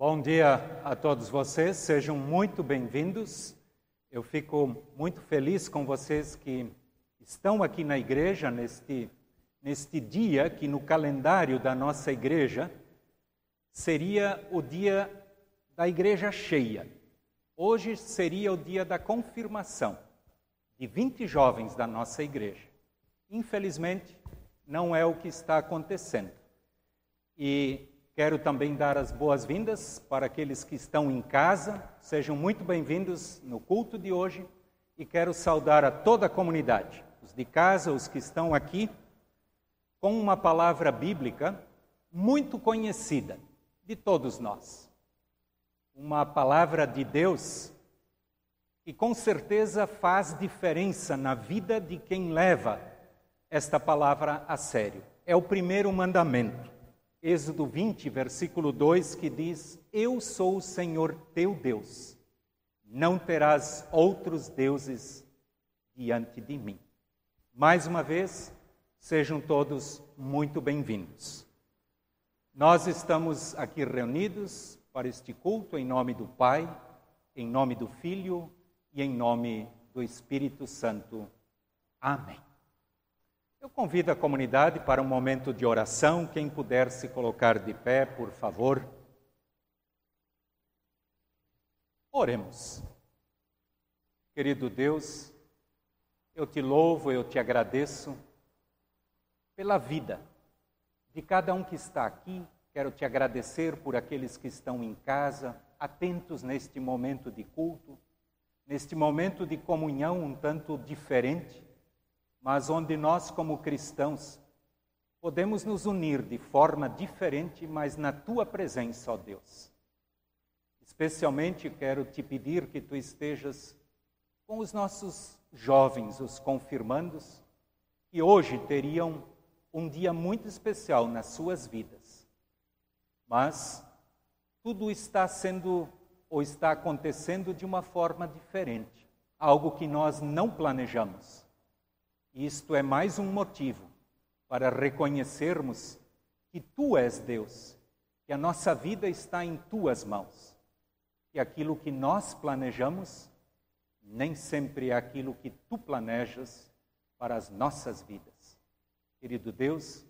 Bom dia a todos vocês, sejam muito bem-vindos. Eu fico muito feliz com vocês que estão aqui na igreja neste, neste dia que no calendário da nossa igreja seria o dia da igreja cheia. Hoje seria o dia da confirmação de 20 jovens da nossa igreja. Infelizmente, não é o que está acontecendo. E Quero também dar as boas-vindas para aqueles que estão em casa. Sejam muito bem-vindos no culto de hoje. E quero saudar a toda a comunidade, os de casa, os que estão aqui, com uma palavra bíblica muito conhecida de todos nós. Uma palavra de Deus que com certeza faz diferença na vida de quem leva esta palavra a sério. É o primeiro mandamento. Êxodo 20, versículo 2, que diz: Eu sou o Senhor teu Deus, não terás outros deuses diante de mim. Mais uma vez, sejam todos muito bem-vindos. Nós estamos aqui reunidos para este culto em nome do Pai, em nome do Filho e em nome do Espírito Santo. Amém. Eu convido a comunidade para um momento de oração. Quem puder se colocar de pé, por favor. Oremos. Querido Deus, eu te louvo, eu te agradeço pela vida de cada um que está aqui. Quero te agradecer por aqueles que estão em casa, atentos neste momento de culto, neste momento de comunhão um tanto diferente mas onde nós, como cristãos, podemos nos unir de forma diferente, mas na tua presença, ó Deus. Especialmente quero te pedir que tu estejas com os nossos jovens, os confirmandos, que hoje teriam um dia muito especial nas suas vidas. Mas tudo está sendo ou está acontecendo de uma forma diferente, algo que nós não planejamos. Isto é mais um motivo para reconhecermos que tu és Deus, que a nossa vida está em tuas mãos, e aquilo que nós planejamos nem sempre é aquilo que tu planejas para as nossas vidas. Querido Deus,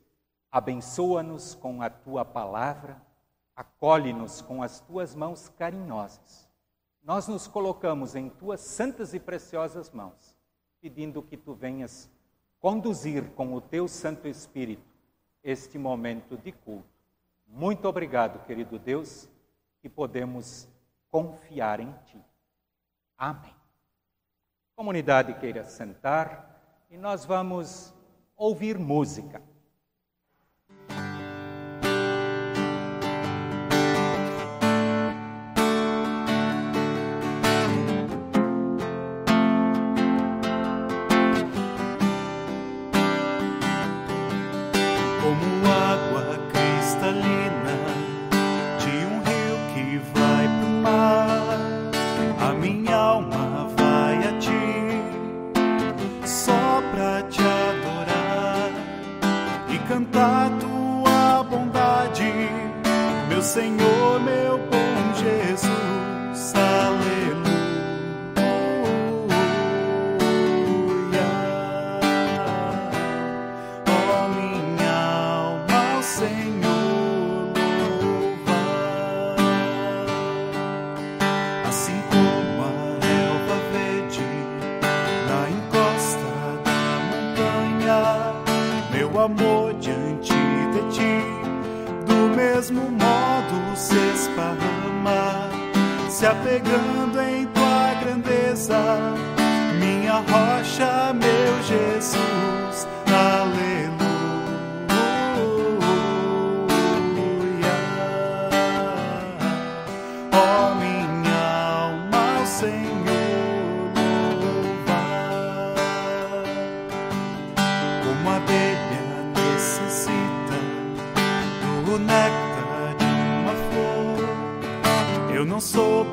abençoa-nos com a tua palavra, acolhe-nos com as tuas mãos carinhosas. Nós nos colocamos em tuas santas e preciosas mãos pedindo que tu venhas conduzir com o teu Santo Espírito este momento de culto. Muito obrigado, querido Deus, que podemos confiar em ti. Amém. comunidade queira sentar e nós vamos ouvir música.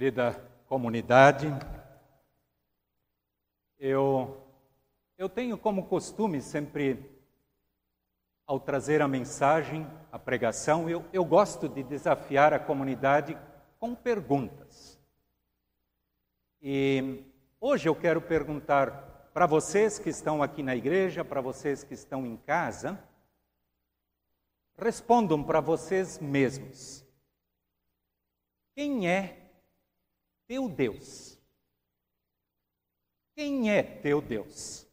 querida comunidade, eu, eu tenho como costume sempre, ao trazer a mensagem, a pregação, eu, eu gosto de desafiar a comunidade com perguntas. E hoje eu quero perguntar para vocês que estão aqui na igreja, para vocês que estão em casa, respondam para vocês mesmos. Quem é teu Deus? Quem é teu Deus?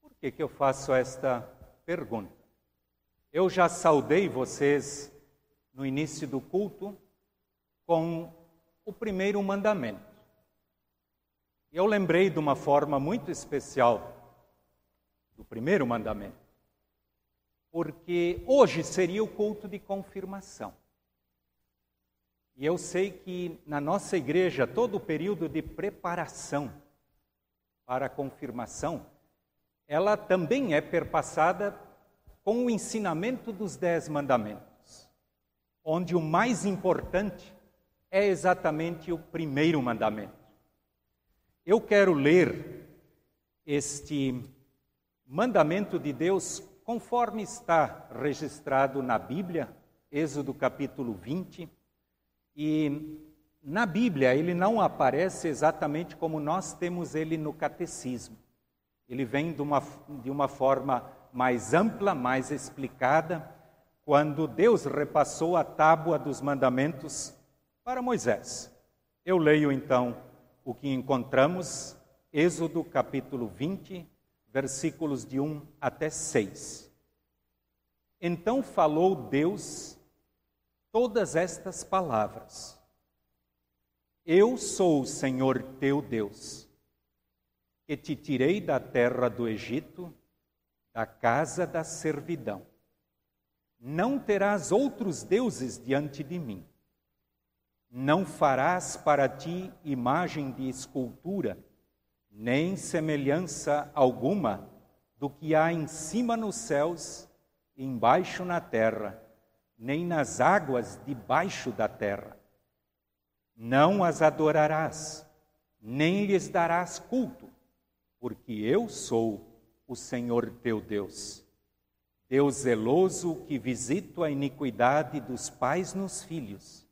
Por que, que eu faço esta pergunta? Eu já saudei vocês no início do culto com o primeiro mandamento. Eu lembrei de uma forma muito especial do primeiro mandamento, porque hoje seria o culto de confirmação. E eu sei que na nossa igreja, todo o período de preparação para a confirmação, ela também é perpassada com o ensinamento dos Dez Mandamentos, onde o mais importante é exatamente o primeiro mandamento. Eu quero ler este mandamento de Deus conforme está registrado na Bíblia, Êxodo capítulo 20 e na Bíblia ele não aparece exatamente como nós temos ele no catecismo. Ele vem de uma, de uma forma mais ampla, mais explicada, quando Deus repassou a tábua dos mandamentos para Moisés. Eu leio então o que encontramos, Êxodo capítulo 20, versículos de 1 até 6. Então falou Deus todas estas palavras: Eu sou o Senhor teu Deus, que te tirei da terra do Egito, da casa da servidão. Não terás outros deuses diante de mim. Não farás para ti imagem de escultura, nem semelhança alguma do que há em cima nos céus e embaixo na terra nem nas águas debaixo da terra. Não as adorarás, nem lhes darás culto, porque eu sou o Senhor teu Deus. Deus zeloso que visito a iniquidade dos pais nos filhos,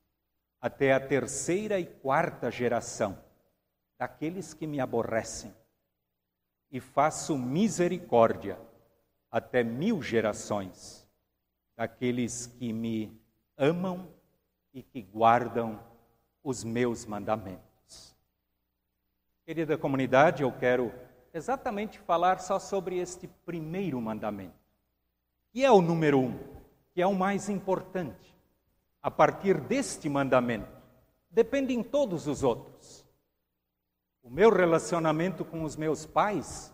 até a terceira e quarta geração daqueles que me aborrecem, e faço misericórdia até mil gerações daqueles que me amam e que guardam os meus mandamentos. Querida comunidade, eu quero exatamente falar só sobre este primeiro mandamento, que é o número um, que é o mais importante. A partir deste mandamento, dependem todos os outros. O meu relacionamento com os meus pais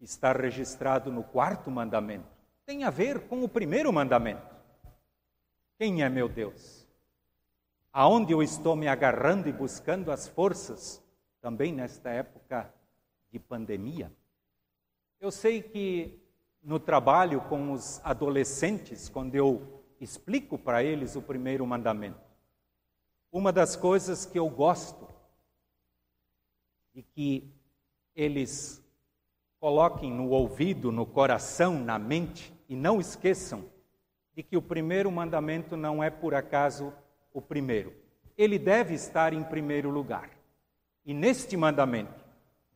está registrado no quarto mandamento tem a ver com o primeiro mandamento. Quem é meu Deus? Aonde eu estou me agarrando e buscando as forças, também nesta época de pandemia? Eu sei que no trabalho com os adolescentes, quando eu explico para eles o primeiro mandamento, uma das coisas que eu gosto de que eles coloquem no ouvido, no coração, na mente, e não esqueçam de que o primeiro mandamento não é por acaso o primeiro. Ele deve estar em primeiro lugar. E neste mandamento,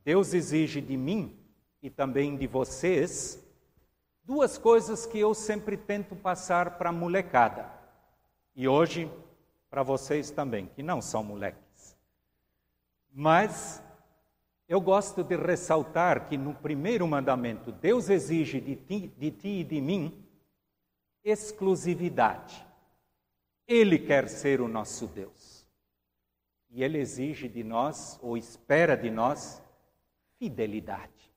Deus exige de mim e também de vocês duas coisas que eu sempre tento passar para a molecada. E hoje para vocês também, que não são moleques. Mas eu gosto de ressaltar que no primeiro mandamento, Deus exige de ti, de ti e de mim exclusividade. Ele quer ser o nosso Deus. E Ele exige de nós, ou espera de nós, fidelidade.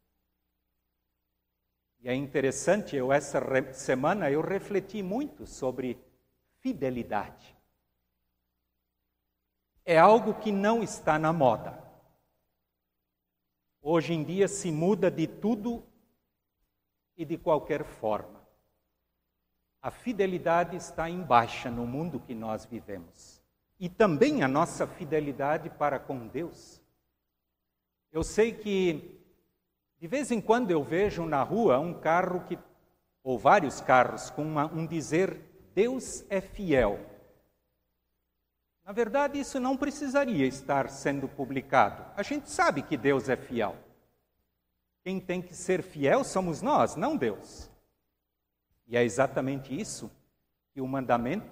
E é interessante, eu essa semana eu refleti muito sobre fidelidade. É algo que não está na moda. Hoje em dia se muda de tudo e de qualquer forma. a fidelidade está em baixa no mundo que nós vivemos. E também a nossa fidelidade para com Deus. Eu sei que de vez em quando eu vejo na rua um carro que, ou vários carros, com uma, um dizer Deus é fiel. Na verdade, isso não precisaria estar sendo publicado. A gente sabe que Deus é fiel. Quem tem que ser fiel somos nós, não Deus. E é exatamente isso que o mandamento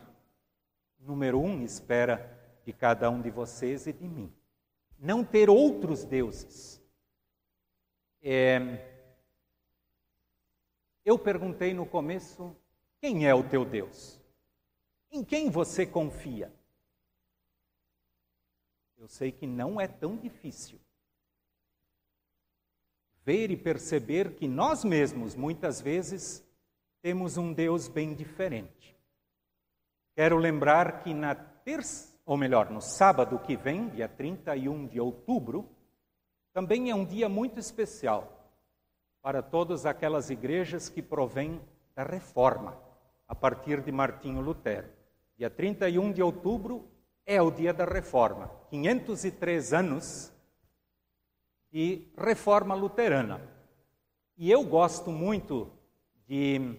número um espera de cada um de vocês e de mim. Não ter outros deuses. É... Eu perguntei no começo: quem é o teu Deus? Em quem você confia? Eu sei que não é tão difícil ver e perceber que nós mesmos, muitas vezes, temos um Deus bem diferente. Quero lembrar que na terça, ou melhor, no sábado que vem, dia 31 de outubro, também é um dia muito especial para todas aquelas igrejas que provêm da reforma, a partir de Martinho Lutero. Dia 31 de outubro é o dia da reforma, 503 anos de reforma luterana. E eu gosto muito de,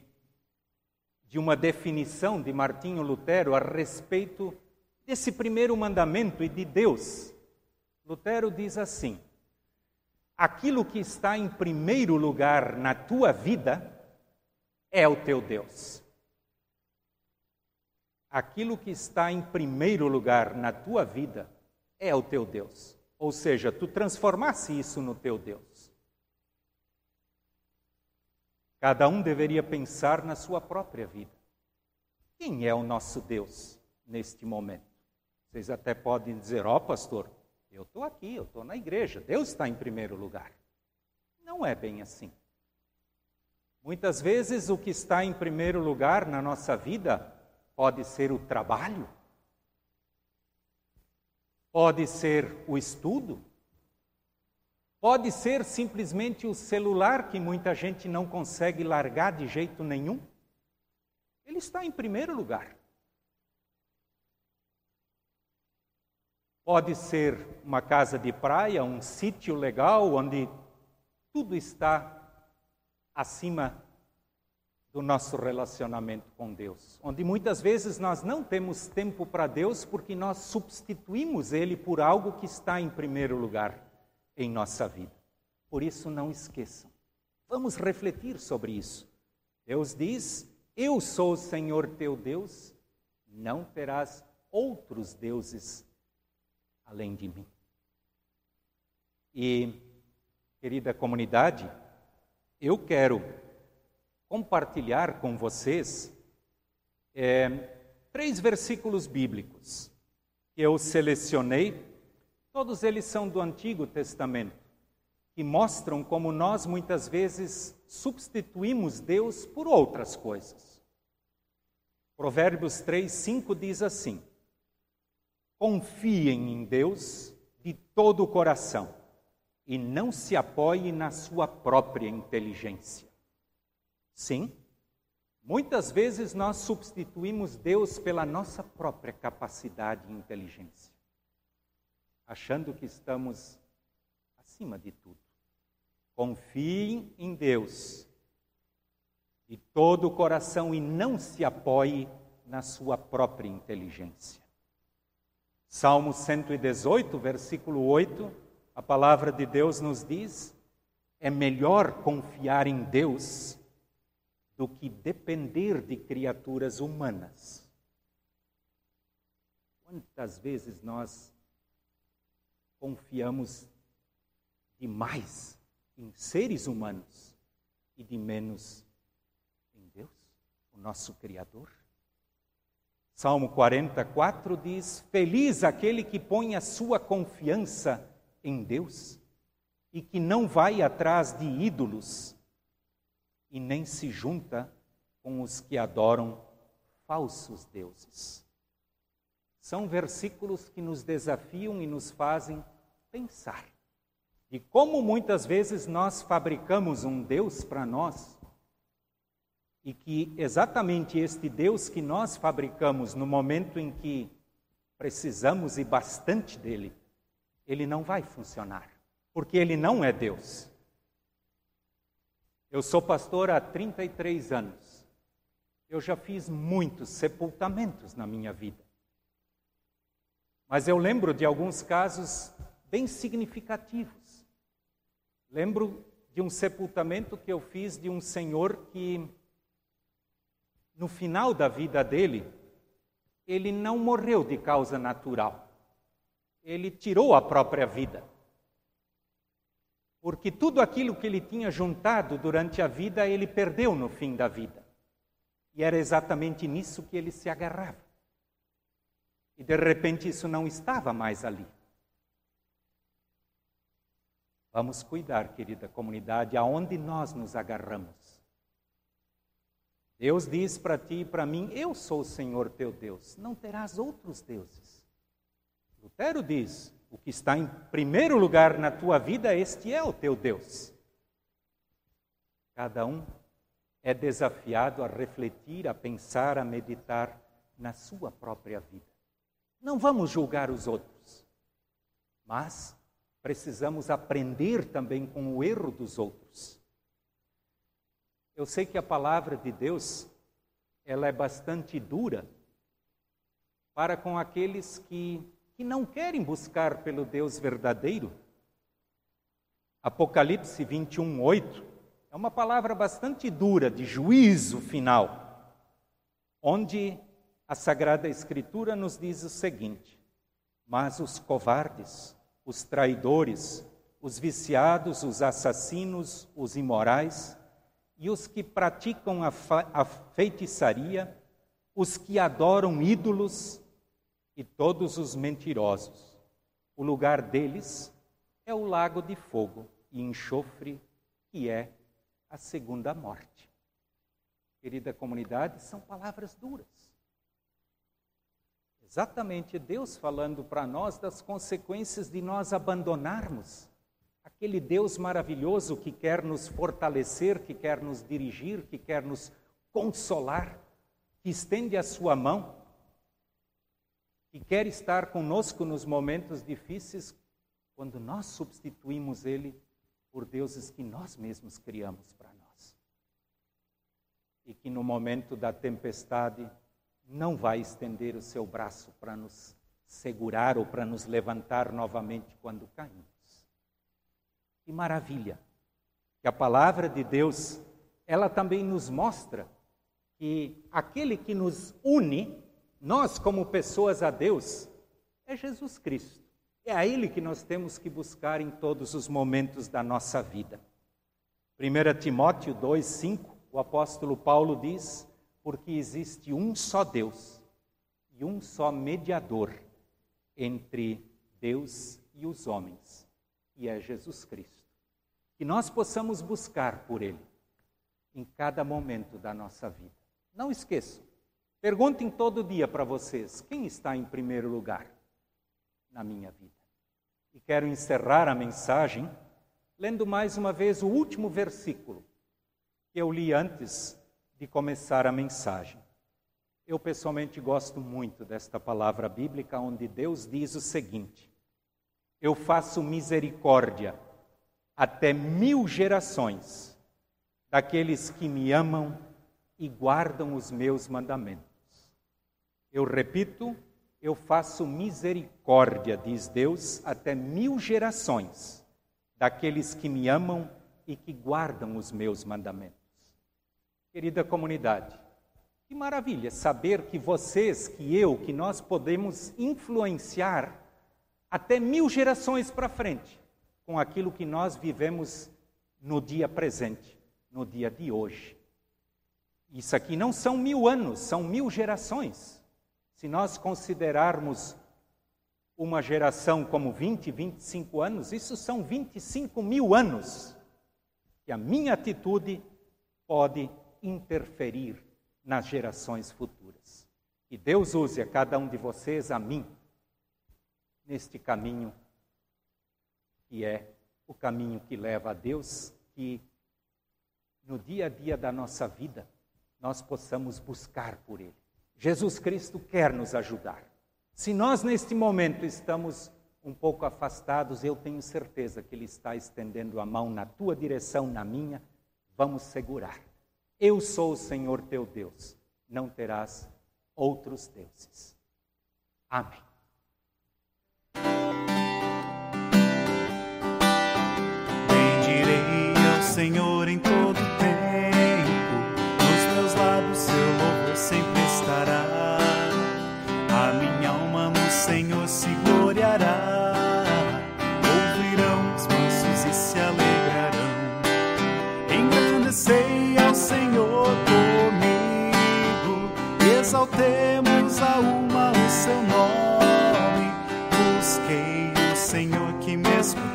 de uma definição de Martinho Lutero a respeito desse primeiro mandamento e de Deus. Lutero diz assim: aquilo que está em primeiro lugar na tua vida é o teu Deus. Aquilo que está em primeiro lugar na tua vida é o teu Deus. Ou seja, tu transformasse isso no teu Deus. Cada um deveria pensar na sua própria vida. Quem é o nosso Deus neste momento? Vocês até podem dizer: Ó, oh, pastor, eu estou aqui, eu estou na igreja, Deus está em primeiro lugar. Não é bem assim. Muitas vezes o que está em primeiro lugar na nossa vida pode ser o trabalho, pode ser o estudo, pode ser simplesmente o celular que muita gente não consegue largar de jeito nenhum. Ele está em primeiro lugar. Pode ser uma casa de praia, um sítio legal onde tudo está acima do nosso relacionamento com Deus, onde muitas vezes nós não temos tempo para Deus porque nós substituímos Ele por algo que está em primeiro lugar em nossa vida. Por isso, não esqueçam. Vamos refletir sobre isso. Deus diz: Eu sou o Senhor teu Deus, não terás outros deuses além de mim. E, querida comunidade, eu quero compartilhar com vocês é, três versículos bíblicos que eu selecionei. Todos eles são do Antigo Testamento, que mostram como nós muitas vezes substituímos Deus por outras coisas. Provérbios 3, 5 diz assim: Confiem em Deus de todo o coração e não se apoie na sua própria inteligência. Sim, muitas vezes nós substituímos Deus pela nossa própria capacidade e inteligência, achando que estamos acima de tudo. Confiem em Deus de todo o coração e não se apoie na sua própria inteligência. Salmo 118, versículo 8, a palavra de Deus nos diz: é melhor confiar em Deus do que depender de criaturas humanas. Quantas vezes nós confiamos demais em seres humanos e de menos em Deus, o nosso Criador? Salmo 44 diz: Feliz aquele que põe a sua confiança em Deus e que não vai atrás de ídolos e nem se junta com os que adoram falsos deuses. São versículos que nos desafiam e nos fazem pensar. E como muitas vezes nós fabricamos um Deus para nós e que exatamente este Deus que nós fabricamos no momento em que precisamos e bastante dele, ele não vai funcionar, porque ele não é Deus. Eu sou pastor há 33 anos. Eu já fiz muitos sepultamentos na minha vida. Mas eu lembro de alguns casos bem significativos. Lembro de um sepultamento que eu fiz de um senhor que no final da vida dele, ele não morreu de causa natural. Ele tirou a própria vida. Porque tudo aquilo que ele tinha juntado durante a vida, ele perdeu no fim da vida. E era exatamente nisso que ele se agarrava. E de repente isso não estava mais ali. Vamos cuidar, querida comunidade, aonde nós nos agarramos. Deus diz para ti e para mim: Eu sou o Senhor teu Deus, não terás outros deuses. Lutero diz: O que está em primeiro lugar na tua vida, este é o teu Deus. Cada um é desafiado a refletir, a pensar, a meditar na sua própria vida. Não vamos julgar os outros, mas precisamos aprender também com o erro dos outros. Eu sei que a palavra de Deus ela é bastante dura para com aqueles que, que não querem buscar pelo Deus verdadeiro. Apocalipse 21, 8 é uma palavra bastante dura de juízo final, onde a Sagrada Escritura nos diz o seguinte: Mas os covardes, os traidores, os viciados, os assassinos, os imorais, e os que praticam a, a feitiçaria, os que adoram ídolos e todos os mentirosos. O lugar deles é o lago de fogo e enxofre, que é a segunda morte. Querida comunidade, são palavras duras. Exatamente Deus falando para nós das consequências de nós abandonarmos aquele Deus maravilhoso que quer nos fortalecer, que quer nos dirigir, que quer nos consolar, que estende a sua mão, que quer estar conosco nos momentos difíceis, quando nós substituímos Ele por deuses que nós mesmos criamos para nós. E que no momento da tempestade não vai estender o seu braço para nos segurar ou para nos levantar novamente quando caímos. Que maravilha! Que a palavra de Deus, ela também nos mostra que aquele que nos une, nós como pessoas a Deus, é Jesus Cristo. É a Ele que nós temos que buscar em todos os momentos da nossa vida. 1 Timóteo 2, 5, o apóstolo Paulo diz: Porque existe um só Deus e um só mediador entre Deus e os homens, e é Jesus Cristo. Que nós possamos buscar por Ele em cada momento da nossa vida. Não esqueçam, perguntem todo dia para vocês: quem está em primeiro lugar na minha vida? E quero encerrar a mensagem lendo mais uma vez o último versículo que eu li antes de começar a mensagem. Eu pessoalmente gosto muito desta palavra bíblica, onde Deus diz o seguinte: eu faço misericórdia até mil gerações daqueles que me amam e guardam os meus mandamentos. Eu repito, eu faço misericórdia, diz Deus, até mil gerações daqueles que me amam e que guardam os meus mandamentos. Querida comunidade, que maravilha saber que vocês, que eu, que nós podemos influenciar até mil gerações para frente, com aquilo que nós vivemos no dia presente, no dia de hoje. Isso aqui não são mil anos, são mil gerações. Se nós considerarmos uma geração como 20, 25 anos, isso são 25 mil anos que a minha atitude pode interferir nas gerações futuras. Que Deus use a cada um de vocês, a mim, neste caminho que é o caminho que leva a Deus, que no dia a dia da nossa vida nós possamos buscar por Ele. Jesus Cristo quer nos ajudar. Se nós neste momento estamos um pouco afastados, eu tenho certeza que Ele está estendendo a mão na tua direção, na minha. Vamos segurar. Eu sou o Senhor teu Deus, não terás outros deuses. Amém. Senhor em Ouvirão os mansos e se alegrarão. Engrandecei ao Senhor comigo, exaltemos a uma o seu nome. Busquei o Senhor que me escutou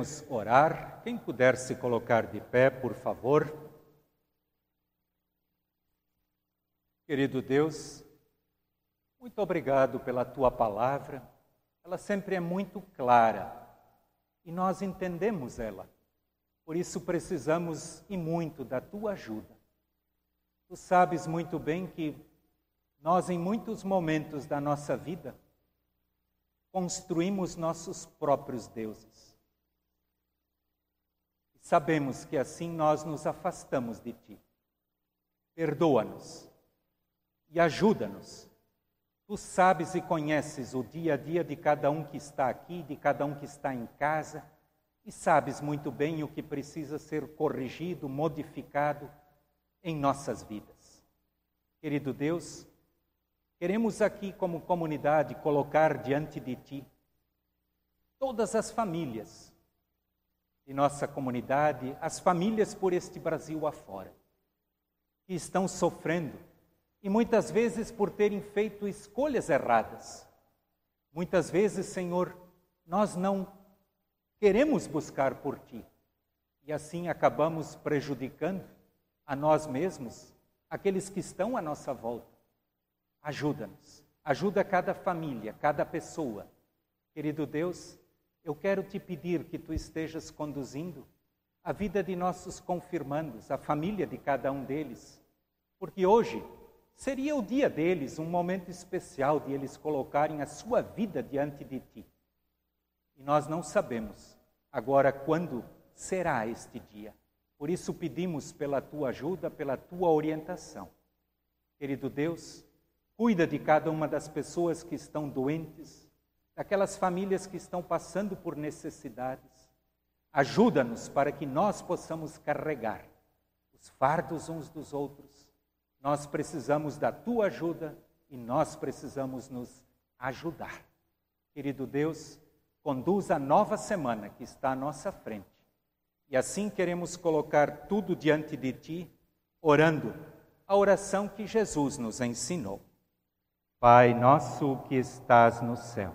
queremos orar. Quem puder se colocar de pé, por favor. Querido Deus, muito obrigado pela tua palavra. Ela sempre é muito clara e nós entendemos ela. Por isso precisamos e muito da tua ajuda. Tu sabes muito bem que nós, em muitos momentos da nossa vida, construímos nossos próprios deuses. Sabemos que assim nós nos afastamos de ti. Perdoa-nos e ajuda-nos. Tu sabes e conheces o dia a dia de cada um que está aqui, de cada um que está em casa, e sabes muito bem o que precisa ser corrigido, modificado em nossas vidas. Querido Deus, queremos aqui, como comunidade, colocar diante de Ti todas as famílias de nossa comunidade, as famílias por este Brasil afora, que estão sofrendo e muitas vezes por terem feito escolhas erradas. Muitas vezes, Senhor, nós não queremos buscar por Ti e assim acabamos prejudicando a nós mesmos, aqueles que estão à nossa volta. Ajuda-nos, ajuda cada família, cada pessoa. Querido Deus, eu quero te pedir que tu estejas conduzindo a vida de nossos confirmandos, a família de cada um deles, porque hoje seria o dia deles, um momento especial de eles colocarem a sua vida diante de ti. E nós não sabemos agora quando será este dia. Por isso pedimos pela tua ajuda, pela tua orientação. Querido Deus, cuida de cada uma das pessoas que estão doentes, daquelas famílias que estão passando por necessidades. Ajuda-nos para que nós possamos carregar os fardos uns dos outros. Nós precisamos da tua ajuda e nós precisamos nos ajudar. Querido Deus, conduz a nova semana que está à nossa frente. E assim queremos colocar tudo diante de ti, orando a oração que Jesus nos ensinou. Pai nosso que estás no céu,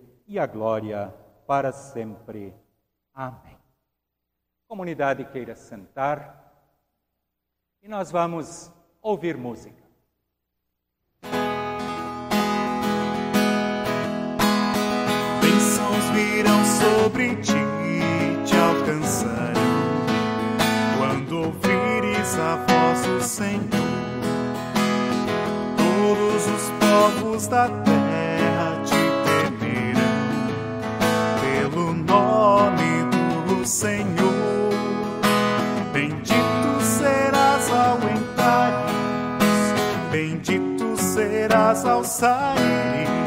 e a glória para sempre. Amém. Comunidade queira sentar e nós vamos ouvir música. Bênçãos virão sobre ti, te alcançarão quando ouvires a voz do Senhor. Todos os povos da terra Senhor. Bendito serás ao entrares, bendito serás ao sair.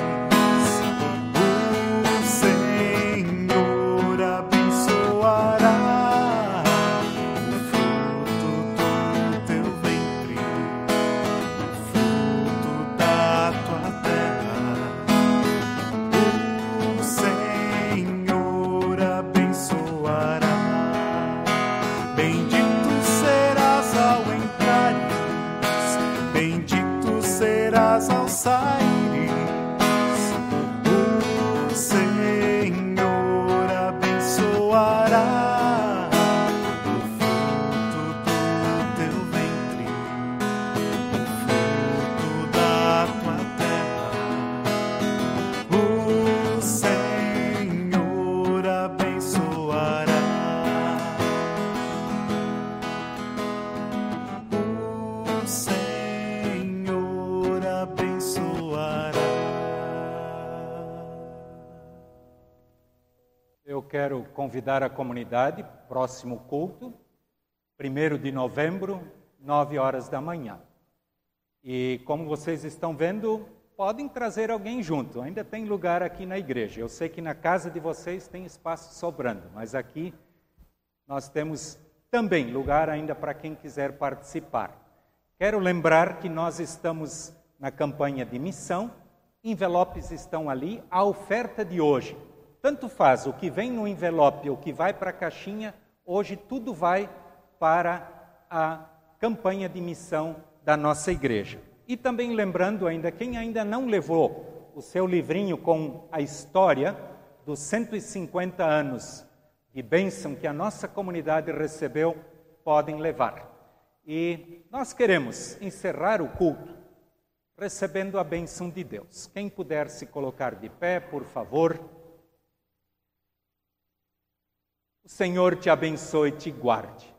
A comunidade, próximo culto, 1 de novembro, 9 horas da manhã. E como vocês estão vendo, podem trazer alguém junto, ainda tem lugar aqui na igreja. Eu sei que na casa de vocês tem espaço sobrando, mas aqui nós temos também lugar ainda para quem quiser participar. Quero lembrar que nós estamos na campanha de missão, envelopes estão ali, a oferta de hoje tanto faz o que vem no envelope o que vai para a caixinha, hoje tudo vai para a campanha de missão da nossa igreja. E também lembrando ainda, quem ainda não levou o seu livrinho com a história dos 150 anos de bênção que a nossa comunidade recebeu, podem levar. E nós queremos encerrar o culto recebendo a bênção de Deus. Quem puder se colocar de pé, por favor. O Senhor te abençoe e te guarde.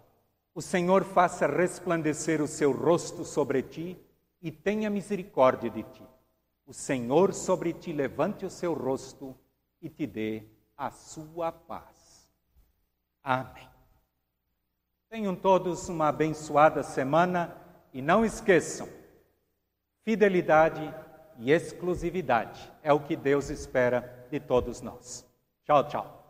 O Senhor faça resplandecer o seu rosto sobre ti e tenha misericórdia de ti. O Senhor sobre ti levante o seu rosto e te dê a sua paz. Amém. Tenham todos uma abençoada semana e não esqueçam: fidelidade e exclusividade é o que Deus espera de todos nós. Tchau, tchau.